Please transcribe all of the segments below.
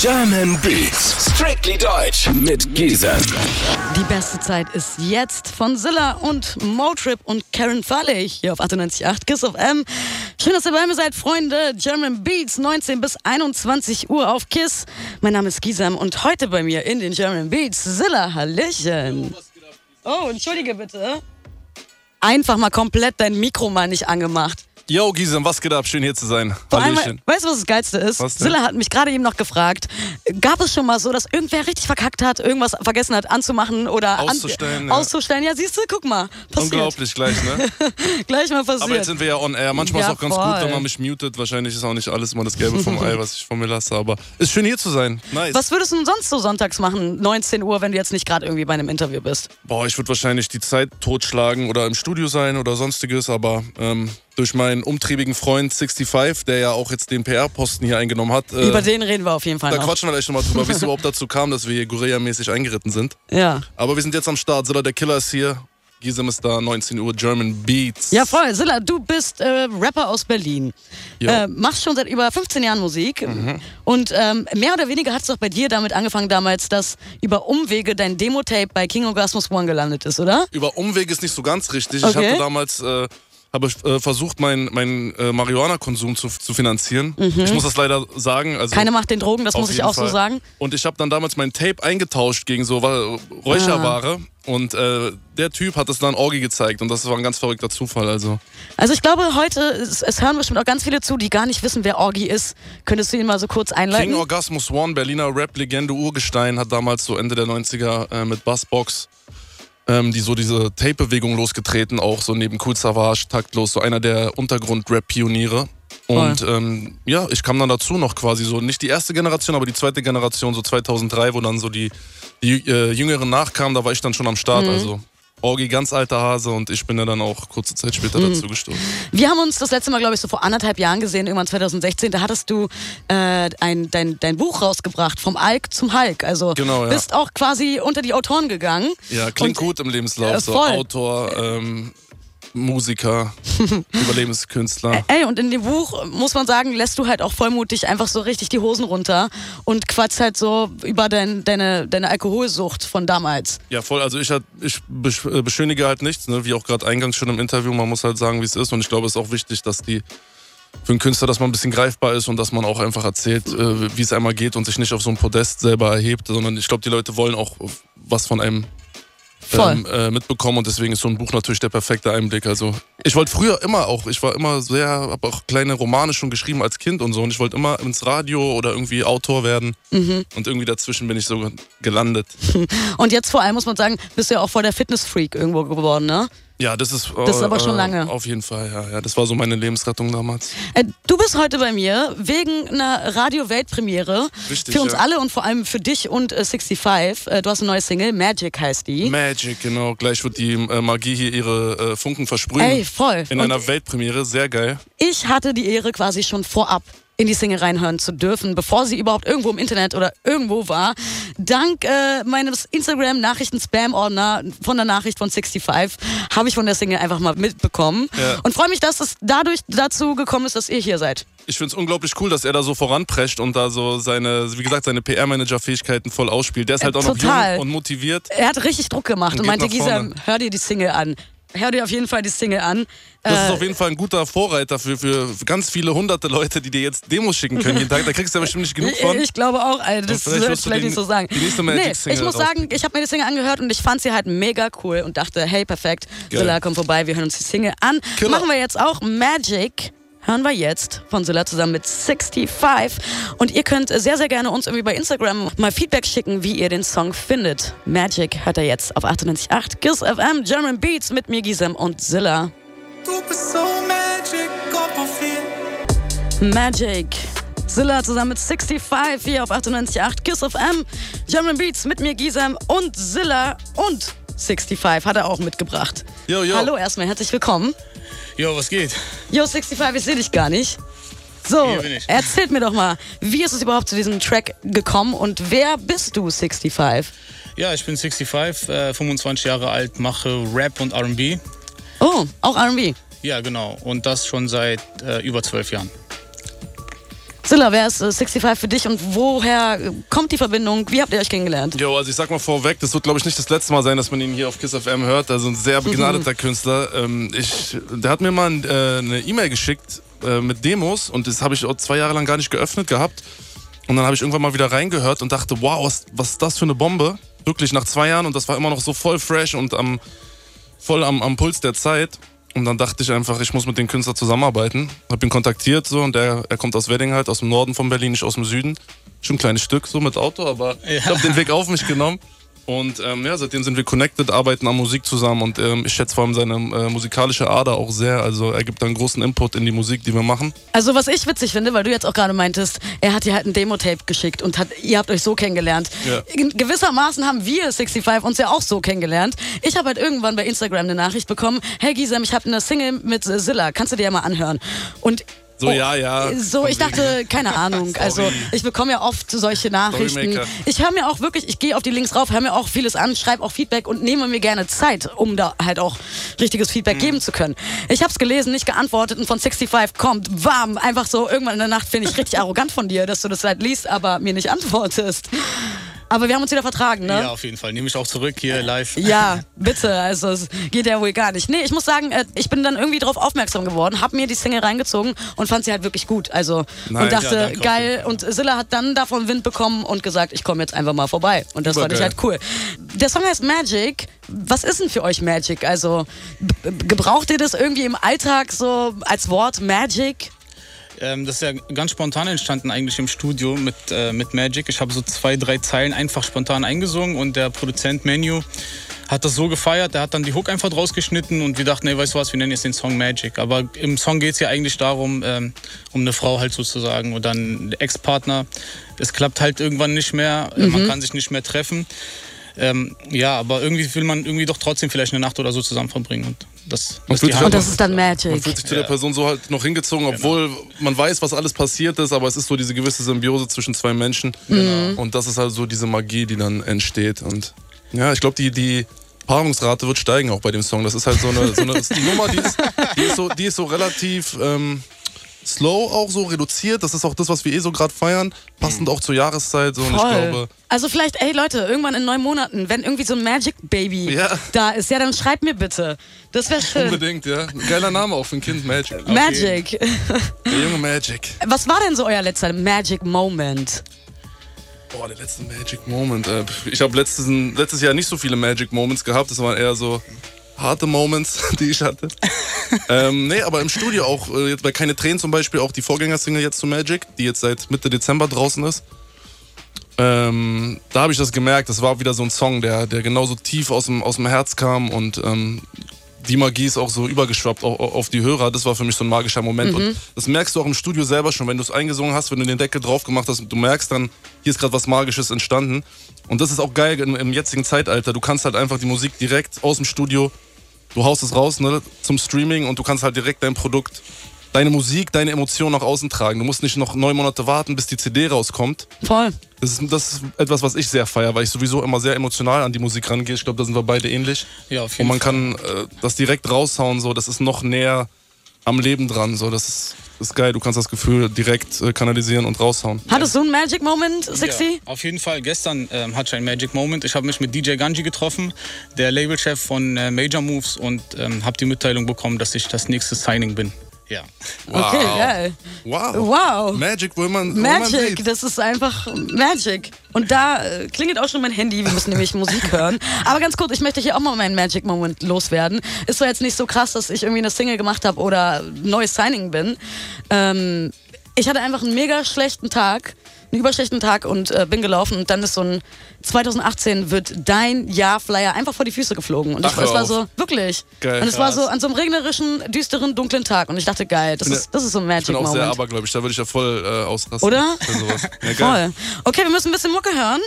German Beats, strictly deutsch mit Giesen. Die beste Zeit ist jetzt von Zilla und Motrip und Karen Farley hier auf 98.8 Kiss of M. Schön, dass ihr bei mir seid, Freunde. German Beats, 19 bis 21 Uhr auf Kiss. Mein Name ist Gisam und heute bei mir in den German Beats Zilla Hallöchen. Oh, entschuldige bitte. Einfach mal komplett dein Mikro mal nicht angemacht. Yo, Gisem, was geht ab? Schön hier zu sein. Vor allem, weißt du, was das Geilste ist? Silla hat mich gerade eben noch gefragt, gab es schon mal so, dass irgendwer richtig verkackt hat, irgendwas vergessen hat anzumachen oder an- Auszustellen, ja. auszustellen? Ja, siehst du, guck mal, passiert. Unglaublich gleich, ne? Gleich mal passiert. Aber jetzt sind wir ja on air. Manchmal Ja, ist auch ganz voll. gut, wenn man mich mutet. Wahrscheinlich ist auch nicht alles immer das Gelbe vom Ei, was ich von mir lasse. Aber ist schön hier zu sein. Nice. was würdest du denn sonst so sonntags machen, 19 Uhr, wenn du jetzt nicht gerade irgendwie bei einem Interview bist? Boah, ich würde wahrscheinlich die Zeit totschlagen oder im Studio sein oder sonstiges. Aber ähm, durch meinen umtriebigen Freund 65, der ja auch jetzt den PR-Posten hier eingenommen hat, äh, Über den reden wir auf jeden Fall da noch. quatschen wir gleich nochmal drüber, wie es überhaupt dazu kam, dass wir hier Guerilla-mäßig eingeritten sind. Ja. Aber wir sind jetzt am Start. Zilla der Killer ist hier. Gisem ist da, 19 Uhr, German Beats. Ja, voll. Silla, du bist äh, Rapper aus Berlin. Mhm. Äh, machst schon seit über 15 Jahren Musik. Und ähm, mehr oder weniger hat es doch bei dir damit angefangen damals, dass über Umwege dein Demo-Tape bei King Orgasmus One gelandet ist, oder? Über Umweg ist nicht so ganz richtig. Ich Okay. hatte damals äh, habe äh, versucht, meinen mein, äh, Marihuana-Konsum zu, zu finanzieren. Ich muss das leider sagen. Also Mhm. Keine macht den Drogen, das muss ich auch so Fall. sagen. Und ich habe dann damals mein Tape eingetauscht gegen so Wa- Räucherware. Und äh, der Typ hat es dann Orgi gezeigt. Und das war ein ganz verrückter Zufall. Also Also ich glaube, heute, es, es hören bestimmt auch ganz viele zu, die gar nicht wissen, wer Orgi ist. Könntest du ihn mal so kurz einleiten? King Orgasmus One, Berliner Rap-Legende Urgestein, hat damals so Ende der 90er äh, mit Bassbox ähm, die so diese Tape-Bewegung losgetreten, auch so neben Cool Savage, taktlos, so einer der Untergrund-Rap-Pioniere. Und ähm, ja, ich kam dann dazu noch quasi so, nicht die erste Generation, aber die zweite Generation, so 2003, wo dann so die, die äh, Jüngeren nachkamen, da war ich dann schon am Start. Also Orgi, ganz alter Hase und ich bin ja dann auch kurze Zeit später dazu gestoßen. Wir haben uns das letzte Mal, glaube ich, so vor anderthalb Jahren gesehen, irgendwann 2016. Da hattest du äh, ein, dein, dein Buch rausgebracht, vom Alk zum Hulk. Also Genau, ja. bist auch quasi unter die Autoren gegangen. Ja, klingt Und- gut im Lebenslauf. Äh, so. Autor, ähm, Musiker, Überlebenskünstler. Ey, und in dem Buch, muss man sagen, lässt du halt auch vollmutig einfach so richtig die Hosen runter und quatsch halt so über dein, deine, deine Alkoholsucht von damals. Ja, voll. Also ich, halt, ich äh, beschönige halt nichts, ne? wie auch gerade eingangs schon im Interview. Man muss halt sagen, wie es ist. Und ich glaube, es ist auch wichtig, dass die für einen Künstler, dass man ein bisschen greifbar ist und dass man auch einfach erzählt, äh, wie es einmal geht und sich nicht auf so ein Podest selber erhebt, sondern ich glaube, die Leute wollen auch was von einem. Ähm, äh, mitbekommen und deswegen ist so ein Buch natürlich der perfekte Einblick. Also ich wollte früher immer auch, ich war immer sehr, habe auch kleine Romane schon geschrieben als Kind und so und ich wollte immer ins Radio oder irgendwie Autor werden Mhm. und irgendwie dazwischen bin ich so gelandet. Und jetzt vor allem muss man sagen, bist du ja auch voll der Fitnessfreak irgendwo geworden, ne? Ja, das ist, Das ist äh, aber schon äh, lange. Auf jeden Fall, ja, ja. Das war so meine Lebensrettung damals. Äh, Du bist heute bei mir wegen einer Radio-Weltpremiere. Richtig, Für uns ja. alle und vor allem für dich und äh, 65. Äh, du hast eine neue Single, Magic heißt die. Magic, genau. Gleich wird die äh, Magie hier ihre äh, Funken versprühen. Ey, voll. In Und einer Weltpremiere, sehr geil. ich hatte die Ehre, quasi schon vorab in die Single reinhören zu dürfen, bevor sie überhaupt irgendwo im Internet oder irgendwo war. Dank äh, meines Instagram-Nachrichten-Spam-Ordner von der Nachricht von 65 habe ich von der Single einfach mal mitbekommen. Ja. Und freue mich, dass es dadurch dazu gekommen ist, dass ihr hier seid. Ich finde es unglaublich cool, dass er da so voranprescht und da so seine, wie gesagt, seine PR-Manager-Fähigkeiten voll ausspielt. Der ist halt auch noch total. jung und motiviert. Er hat richtig Druck gemacht und, Und meinte, Gisa, hör dir die Single an. Hör dir auf jeden Fall die Single an. Das Äh, ist auf jeden Fall ein guter Vorreiter für, für ganz viele hunderte Leute, die dir jetzt Demos schicken können jeden Tag. Da kriegst du ja bestimmt nicht genug von. Ich glaube auch, Alter, das Und vielleicht soll wirst ich vielleicht den- nicht so sagen. die nächste nee, Magic-Single ich muss sagen, ich habe mir die Single angehört und ich fand sie halt mega cool und dachte, hey, perfekt, Geil. Zilla, komm vorbei, wir hören uns die Single an. Killer. Machen wir jetzt auch Magic. Hören wir jetzt von Zilla zusammen mit 65. Und ihr könnt sehr, sehr gerne uns irgendwie bei Instagram mal Feedback schicken, wie ihr den Song findet. Magic hört er jetzt auf 98.8 KISS FM German Beats mit mir, Gisem und Zilla. Du bist so magic. Magic. Zilla zusammen mit 65 hier auf 98.8 KISS FM. German Beats mit mir Gisem und Zilla und 65 hat er auch mitgebracht. Jo, jo. Hallo erstmal, herzlich willkommen. Jo, was geht? Yo, 65, ich sehe dich gar nicht. So, erzählt mir doch mal, wie ist es überhaupt zu diesem Track gekommen und wer bist du, 65? Ja, ich bin 65, äh, 25 Jahre alt, mache Rap und RB. Oh, auch R&B. Ja, genau. Und das schon seit äh, über zwölf Jahren. Zilla, wer ist äh, 65 für dich und woher äh, kommt die Verbindung? Wie habt ihr euch kennengelernt? Jo, also ich sag mal vorweg, das wird glaube ich nicht das letzte Mal sein, dass man ihn hier auf Kiss FM hört. Also ein sehr begnadeter Künstler. Ähm, ich, der hat mir mal ein, äh, eine E-Mail geschickt äh, mit Demos und das habe ich auch zwei Jahre lang gar nicht geöffnet gehabt. Und dann habe ich irgendwann mal wieder reingehört und dachte, wow, was, was ist das für eine Bombe? Wirklich nach zwei Jahren und das war immer noch so voll fresh und am, voll am, am Puls der Zeit. Und dann dachte ich einfach, ich muss mit dem Künstler zusammenarbeiten. Hab ihn kontaktiert so und der, er kommt aus Wedding halt, aus dem Norden von Berlin, nicht aus dem Süden. Schon ein kleines Stück so mit Auto, aber ich habe den Weg auf mich genommen. Und ähm, ja, seitdem sind wir connected, arbeiten an Musik zusammen und ähm, ich schätze vor allem seine äh, musikalische Ader auch sehr. Also er gibt einen großen Input in die Musik, die wir machen. Also was ich witzig finde, weil du jetzt auch gerade meintest, er hat dir halt ein Demo-Tape geschickt und hat, ihr habt euch so kennengelernt. Ja. Gewissermaßen haben wir 65 uns ja auch so kennengelernt. Ich habe halt irgendwann bei Instagram eine Nachricht bekommen, hey Gisem, ich habe eine Single mit Zilla, kannst du dir ja mal anhören? Und So, ja, ja. So, ich dachte, keine Ahnung. Also ich bekomme ja oft solche Nachrichten. Ich höre mir auch wirklich, ich gehe auf die Links rauf, höre mir auch vieles an, schreibe auch Feedback und nehme mir gerne Zeit, um da halt auch richtiges Feedback geben zu können. Ich habe es gelesen, nicht geantwortet und von 65 kommt, warm, einfach so irgendwann in der Nacht finde ich richtig arrogant von dir, dass du das halt liest, aber mir nicht antwortest. Aber wir haben uns wieder vertragen, ne? Ja, auf jeden Fall. Nehme ich auch zurück hier live. Ja, bitte. Also es geht ja wohl gar nicht. Nee, ich muss sagen, äh, ich bin dann irgendwie darauf aufmerksam geworden, habe mir die Single reingezogen und fand sie halt wirklich gut. Also Nice. und dachte, Ja, danke. geil. Und Silla hat dann davon Wind bekommen und gesagt, ich komme jetzt einfach mal vorbei. Und das fand ich Übergeil. halt cool. Der Song heißt Magic. Was ist denn für euch Magic? Also gebraucht ihr das irgendwie im Alltag so als Wort Magic? Ähm, das ist ja ganz spontan entstanden eigentlich im Studio mit, äh, mit Magic. Ich habe so zwei, drei Zeilen einfach spontan eingesungen und der Produzent Menu hat das so gefeiert, der hat dann die Hook einfach draus geschnitten und wir dachten, ey, weißt du was, wir nennen jetzt den Song Magic. Aber im Song geht es ja eigentlich darum, ähm, um eine Frau halt sozusagen oder einen Ex-Partner. Es klappt halt irgendwann nicht mehr, äh, man kann sich nicht mehr treffen. Ähm, ja, aber irgendwie will man irgendwie doch trotzdem vielleicht eine Nacht oder so zusammen verbringen. Und das, das fühlt ist Und das ist dann Man Magic. fühlt sich zu der Person so halt noch hingezogen, obwohl man weiß, was alles passiert ist, aber es ist so diese gewisse Symbiose zwischen zwei Menschen. Und das ist halt so diese Magie, die dann entsteht. Und ja, ich glaube, die, die Paarungsrate wird steigen auch bei dem Song. Das ist halt so eine, so eine die Nummer, die ist, die ist, so, die ist so relativ ähm, slow auch so reduziert. Das ist auch das, was wir eh so gerade feiern. Passend auch zur Jahreszeit. So. Und ich glaube, Voll. Also vielleicht, ey Leute, irgendwann in neun Monaten, wenn irgendwie so ein Magic Baby Ja. da ist, ja, dann schreibt mir bitte. Das wäre schön. unbedingt, ja. Geiler Name auch für ein Kind, Magic. Magic. Der junge Magic. Was war denn so euer letzter Magic Moment? Boah, der letzte Magic Moment. Äh, ich habe letztes, letztes Jahr nicht so viele Magic Moments gehabt. Das waren eher so harte Moments, die ich hatte. ähm, nee, aber im Studio auch, äh, jetzt bei Keine Tränen zum Beispiel, auch die Vorgängersingle jetzt zu Magic, die jetzt seit Mitte Dezember draußen ist. Ähm, da habe ich das gemerkt, das war wieder so ein Song, der, der genauso tief aus dem, aus dem Herz kam und ähm, die Magie ist auch so übergeschwappt au- au- auf die Hörer. Das war für mich so ein magischer Moment. Und das merkst du auch im Studio selber schon, wenn du es eingesungen hast, wenn du den Deckel drauf gemacht hast, du merkst dann, hier ist gerade was Magisches entstanden. Und das ist auch geil im, im jetzigen Zeitalter. Du kannst halt einfach die Musik direkt aus dem Studio, du haust es raus ne, zum Streaming und du kannst halt direkt dein Produkt, deine Musik, deine Emotionen nach außen tragen. Du musst nicht noch neun Monate warten, bis die CD rauskommt. Voll. Das ist, das ist etwas, was ich sehr feiere, weil ich sowieso immer sehr emotional an die Musik rangehe. Ich glaube, da sind wir beide ähnlich. Ja, auf Und jeden man Fall. kann äh, das direkt raushauen, so, das ist noch näher am Leben dran. So, das ist, das ist geil. Du kannst das Gefühl direkt äh, kanalisieren und raushauen. Hattest du einen Magic Moment, Sixty? Ja, auf jeden Fall. Gestern ähm, hatte ich einen Magic Moment. Ich habe mich mit DJ Ganji getroffen, der Labelchef von äh, Major Moves, und ähm, habe die Mitteilung bekommen, dass ich das nächste Signing bin. Ja. Okay, geil. Wow. Wow. Magic, wo man, wo man Magic, das ist einfach Magic. Und da äh, klingelt auch schon mein Handy, wir müssen nämlich Musik hören. Aber ganz kurz, ich möchte hier auch mal meinen Magic Moment loswerden. Ist zwar jetzt nicht so krass, dass ich irgendwie eine Single gemacht habe oder neues Signing bin. Ähm, ich hatte einfach einen mega schlechten Tag, einen überschlechten Tag und äh, bin gelaufen und dann ist so ein 2018 wird dein Jahrflyer einfach vor die Füße geflogen. Und ich, Ach, es war so, wirklich. Geil. und es war so an so einem regnerischen, düsteren, dunklen Tag. Und ich dachte, geil, das, bin ist, das ist so ein Ich Magic bin auch sehr Moment. abergläubisch, da würde ich ja voll äh, ausrasten. Oder? Ja. Voll. Okay, wir müssen ein bisschen Mucke hören.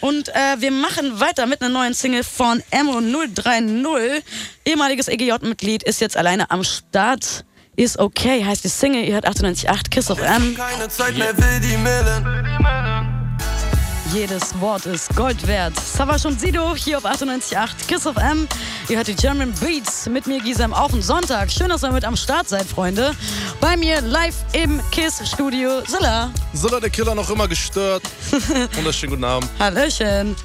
Und äh, wir machen weiter mit einer neuen Single von Emo 030. Ehemaliges EGJ-Mitglied ist jetzt alleine am Start. Ist okay, heißt die Single. Ihr hört 98.8 Kiss of M. Keine Zeit mehr, will die Millen. jedes Wort ist Gold wert. Savas und Sido hier auf 98.8 Kiss of M. Ihr hört die German Beats mit mir, Gisem, auch am Sonntag. Schön, dass ihr mit am Start seid, Freunde. Bei mir live im Kiss-Studio, Silla. Silla, der Killer, noch immer gestört. Wunderschönen guten Abend. Hallöchen.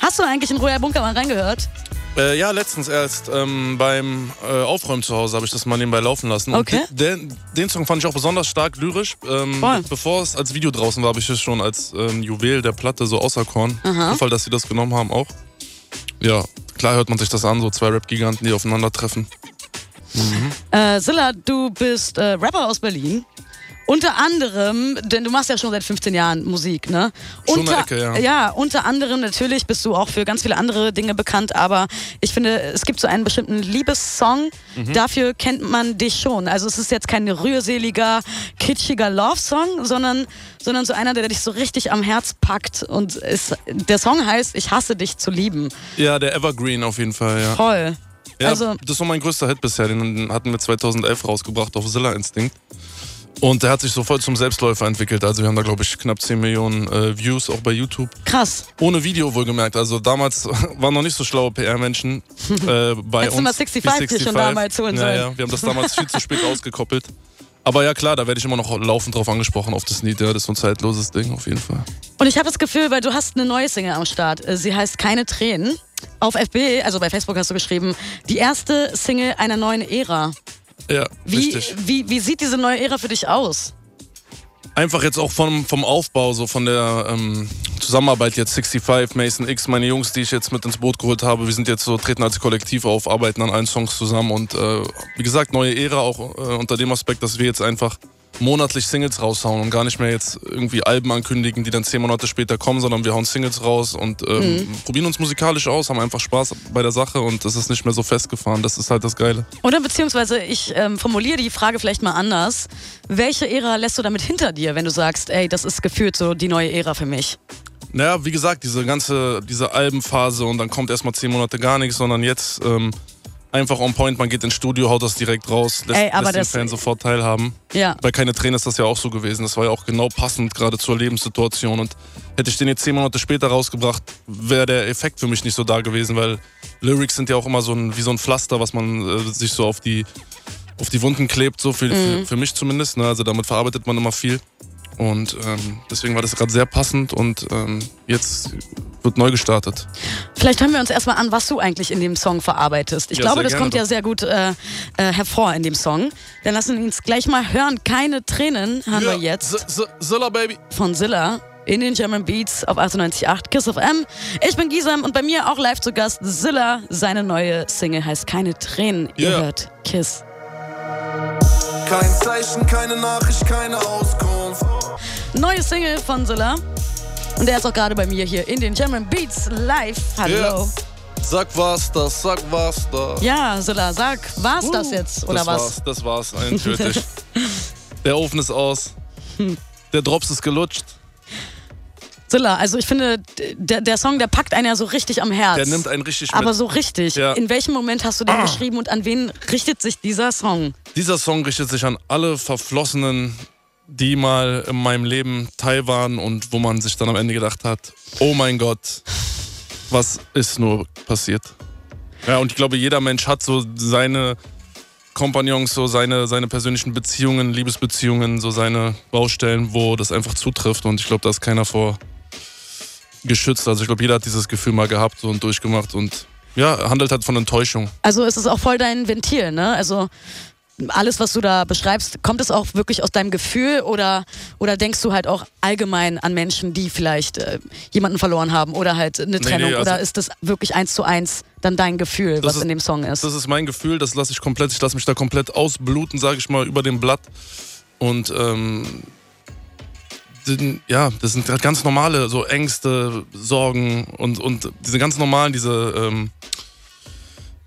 Hast du eigentlich in Royal Bunker mal reingehört? Äh, ja, letztens erst ähm, beim äh, Aufräumen zu Hause habe ich das mal nebenbei laufen lassen. Okay. Und den, den Song fand ich auch besonders stark lyrisch. Ähm, Voll. bevor es als Video draußen war, habe ich es schon als ähm, Juwel der Platte so auserkoren. Zufall, dass sie das genommen haben auch. Ja, klar hört man sich das an, so zwei Rap-Giganten, die aufeinandertreffen. Äh, Silla, du bist äh, Rapper aus Berlin. Unter anderem, denn du machst ja schon seit 15 Jahren Musik, ne? Schon unter, Ecke, ja. Ja, unter anderem natürlich bist du auch für ganz viele andere Dinge bekannt, aber ich finde, es gibt so einen bestimmten Liebessong, Mhm. dafür kennt man dich schon. Also es ist jetzt kein rührseliger, kitschiger Love-Song, sondern, sondern so einer, der dich so richtig am Herz packt. Und es, der Song heißt Ich hasse dich zu lieben. Ja, der Evergreen auf jeden Fall, ja. Toll. Ja, Also- das war mein größter Hit bisher. Den hatten wir 2011 rausgebracht auf Zilla Instinct. Und der hat sich so voll zum Selbstläufer entwickelt. Also wir haben da, glaube ich, knapp 10 Millionen äh, Views, auch bei YouTube. Krass. Ohne Video wohlgemerkt. Also damals waren noch nicht so schlaue PR-Menschen äh, bei Hättest du uns. mal 65 hier schon damals holen ja, sollen. ja, wir haben das damals viel zu spät ausgekoppelt. Aber ja klar, da werde ich immer noch laufend drauf angesprochen auf das Lied. Ja, das ist so ein zeitloses Ding auf jeden Fall. Und ich habe das Gefühl, weil du hast eine neue Single am Start. Äh, Sie heißt Keine Tränen. Auf FB, also bei Facebook hast du geschrieben, die erste Single einer neuen Ära. Ja, Wie, richtig. wie, wie sieht diese neue Ära für dich aus? Einfach jetzt auch vom, vom Aufbau, so von der ähm, Zusammenarbeit jetzt 65, Mason X, meine Jungs, die ich jetzt mit ins Boot geholt habe. Wir sind jetzt so, treten als Kollektiv auf, arbeiten an allen Songs zusammen und äh, wie gesagt, neue Ära auch äh, unter dem Aspekt, dass wir jetzt einfach monatlich Singles raushauen und gar nicht mehr jetzt irgendwie Alben ankündigen, die dann zehn Monate später kommen, sondern wir hauen Singles raus und ähm, probieren uns musikalisch aus, haben einfach Spaß bei der Sache und das ist nicht mehr so festgefahren. Das ist halt das Geile. Oder beziehungsweise ich ähm, formuliere die Frage vielleicht mal anders. Welche Ära lässt du damit hinter dir, wenn du sagst, ey, das ist gefühlt so die neue Ära für mich? Naja, wie gesagt, diese ganze, diese Albenphase und dann kommt erstmal zehn Monate gar nichts, sondern jetzt ähm, einfach on point, man geht ins Studio, haut das direkt raus, lässt, Ey, lässt den Fan sofort teilhaben. Ja. Bei Keine Tränen ist das ja auch so gewesen. Das war ja auch genau passend gerade zur Lebenssituation. Und hätte ich den jetzt zehn Monate später rausgebracht, wäre der Effekt für mich nicht so da gewesen, weil Lyrics sind ja auch immer so ein, wie so ein Pflaster, was man äh, sich so auf die, auf die Wunden klebt, so für, für, für mich zumindest. Ne? Also damit verarbeitet man immer viel. Und ähm, deswegen war das gerade sehr passend und ähm, jetzt wird neu gestartet. Vielleicht hören wir uns erstmal an, was du eigentlich in dem Song verarbeitest. Ich Ja, glaube, das gerne kommt ja sehr gut äh, äh, hervor in dem Song. Dann lassen wir uns gleich mal hören. Keine Tränen hören wir jetzt. Zilla, Baby. von Zilla in den German Beats auf 98.8 Kiss of M. Ich bin Gisam und bei mir auch live zu Gast Zilla. Seine neue Single heißt Keine Tränen. Ihr Yeah. hört Kiss. Kein Zeichen, keine Nachricht, keine Auskunft. Neue Single von Zilla. Und der ist auch gerade bei mir hier in den German Beats live. Hallo. Yeah. Sag was das, sag was da. Ja, Zilla, sag, war's das jetzt oder das was? War's, das war's, endgültig. Der Ofen ist aus. Der Drops ist gelutscht. Zilla, also ich finde, der, der Song, der packt einen ja so richtig am Herz. Der nimmt einen richtig Aber mit. so richtig. Ja. In welchem Moment hast du den geschrieben und an wen richtet sich dieser Song? Dieser Song richtet sich an alle Verflossenen, die mal in meinem Leben Teil waren und wo man sich dann am Ende gedacht hat, oh mein Gott, was ist nur passiert? Ja, und ich glaube, jeder Mensch hat so seine Kompagnons, so seine, seine persönlichen Beziehungen, Liebesbeziehungen, so seine Baustellen, wo das einfach zutrifft. Und ich glaube, da ist keiner vor geschützt. Also ich glaube, jeder hat dieses Gefühl mal gehabt und durchgemacht und ja, handelt halt von Enttäuschung. Also es ist auch voll dein Ventil, ne? Also alles, was du da beschreibst, kommt es auch wirklich aus deinem Gefühl oder, oder denkst du halt auch allgemein an Menschen, die vielleicht äh, jemanden verloren haben oder halt eine Trennung? nee, also- oder ist das wirklich eins zu eins dann dein Gefühl, was ist- in dem Song ist? Das ist mein Gefühl, das lasse ich komplett, ich lasse mich da komplett ausbluten, sage ich mal, über dem Blatt. Und ähm, ja, das sind halt ganz normale so Ängste, Sorgen und, und diese ganz normalen, diese ähm,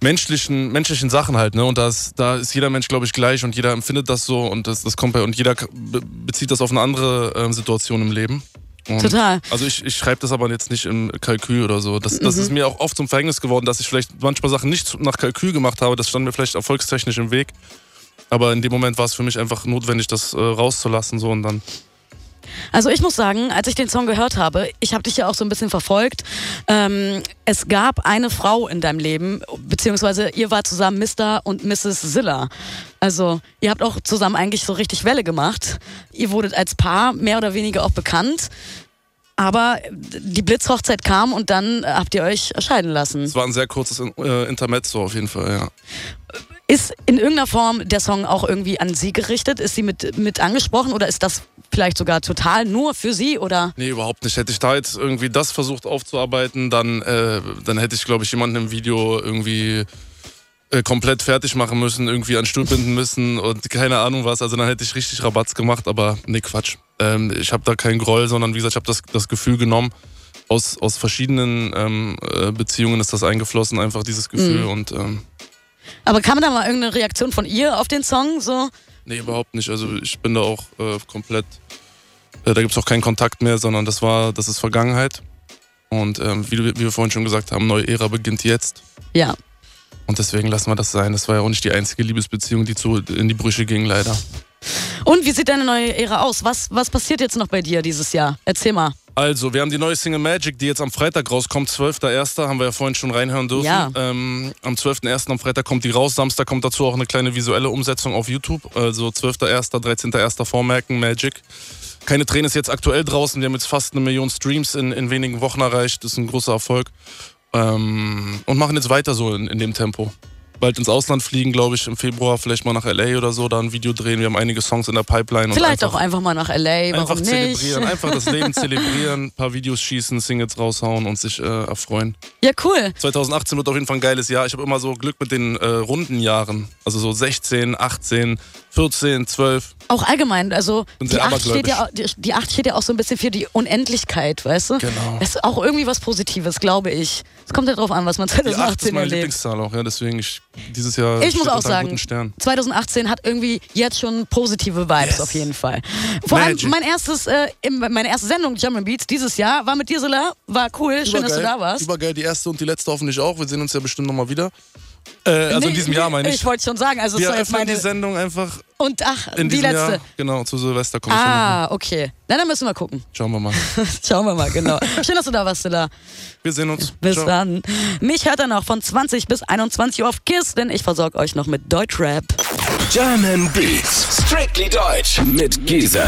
menschlichen, menschlichen Sachen halt, ne? Und das, da ist jeder Mensch, glaube ich, gleich und jeder empfindet das so und das, das kommt bei und jeder be bezieht das auf eine andere ähm, Situation im Leben. Und Total. Also ich, ich schreibe das aber jetzt nicht im Kalkül oder so. Das, das ist mir auch oft zum Verhängnis geworden, dass ich vielleicht manchmal Sachen nicht nach Kalkül gemacht habe. Das stand mir vielleicht erfolgstechnisch im Weg. Aber in dem Moment war es für mich einfach notwendig, das äh, rauszulassen so und dann Also ich muss sagen, als ich den Song gehört habe, ich habe dich ja auch so ein bisschen verfolgt. Ähm, es gab eine Frau in deinem Leben, beziehungsweise ihr war zusammen Mr. und Mrs. Zilla. Also ihr habt auch zusammen eigentlich so richtig Welle gemacht. Ihr wurdet als Paar mehr oder weniger auch bekannt. Aber die Blitzhochzeit kam und dann habt ihr euch scheiden lassen. Es war ein sehr kurzes äh, Intermezzo auf jeden Fall, ja. Ist in irgendeiner Form der Song auch irgendwie an sie gerichtet? Ist sie mit, mit angesprochen oder ist das vielleicht sogar total nur für sie oder? Nee, überhaupt nicht. Hätte ich da jetzt irgendwie das versucht aufzuarbeiten, dann, äh, dann hätte ich, glaube ich, jemanden im Video irgendwie äh, komplett fertig machen müssen, irgendwie an Stuhl binden müssen und keine Ahnung was. Also dann hätte ich richtig Rabatz gemacht, aber nee, Quatsch. Ähm, ich habe da keinen Groll, sondern wie gesagt, ich habe das, das Gefühl genommen, aus, aus verschiedenen ähm, äh, Beziehungen ist das eingeflossen, einfach dieses Gefühl Mhm. und ähm, Aber kam da mal irgendeine Reaktion von ihr auf den Song? So? Nee, überhaupt nicht. Also ich bin da auch äh, komplett, äh, da gibt es auch keinen Kontakt mehr, sondern das war, das ist Vergangenheit. Und ähm, wie, wie wir vorhin schon gesagt haben, neue Ära beginnt jetzt. Ja. Und deswegen lassen wir das sein. Das war ja auch nicht die einzige Liebesbeziehung, die zu, in die Brüche ging, leider. Und wie sieht deine neue Ära aus? Was, was passiert jetzt noch bei dir dieses Jahr? Erzähl mal. Also, wir haben die neue Single Magic, die jetzt am Freitag rauskommt, 12.01. haben wir ja vorhin schon reinhören dürfen. Ja. Ähm, am 12.01. am Freitag kommt die raus. Samstag kommt dazu auch eine kleine visuelle Umsetzung auf YouTube. Also 12.01., 13.01. vormerken, Magic. Keine Tränen ist jetzt aktuell draußen. Wir haben jetzt fast eine Million Streams in, in wenigen Wochen erreicht. Das ist ein großer Erfolg. Ähm, und machen jetzt weiter so in, in dem Tempo. Bald ins Ausland fliegen, glaube ich, im Februar, vielleicht mal nach LA oder so, da ein Video drehen. Wir haben einige Songs in der Pipeline. und Vielleicht einfach auch einfach mal nach LA, warum Einfach nicht? zelebrieren, einfach das Leben zelebrieren, ein paar Videos schießen, Singles raushauen und sich äh, erfreuen. Ja, cool. 2018 wird auf jeden Fall ein geiles Jahr. Ich habe immer so Glück mit den äh, runden Jahren. Also so 16, 18, 14, 12. Auch allgemein, also die sehr 8, steht ja, die, die 8 steht ja auch so ein bisschen für die Unendlichkeit, weißt du? Genau. Das ist auch irgendwie was Positives, glaube ich. Es kommt ja drauf an, was man Die 8 ist 2018 meine erlebt. Lieblingszahl auch, ja. Deswegen ich dieses Jahr Ich muss auch sagen, guten Stern. 2018 hat irgendwie jetzt schon positive Vibes Yes. auf jeden Fall. Vor allem Magic. mein erstes, äh, meine erste Sendung German Beats dieses Jahr war mit dir, Sola. War cool, schön, dass du da warst. Übergeil, die erste und die letzte hoffentlich auch. Wir sehen uns ja bestimmt nochmal wieder. Äh, also Nee, in diesem Jahr meine ich. Ich wollte schon sagen, also es wir soll jetzt öffnen meine. die Sendung einfach Und ach, in die diesem letzte. Jahr. Genau, zu Silvester nochmal. Ah, okay. Na, dann müssen wir gucken. Schauen wir mal. Schauen wir mal, genau. Schön, dass du da warst, Sola. Wir sehen uns. Bis Ciao. dann. Mich hört er noch von 20 bis 21 Uhr auf KISS, denn ich versorge euch noch mit Deutschrap. German Beats. Strictly Deutsch mit Giesen.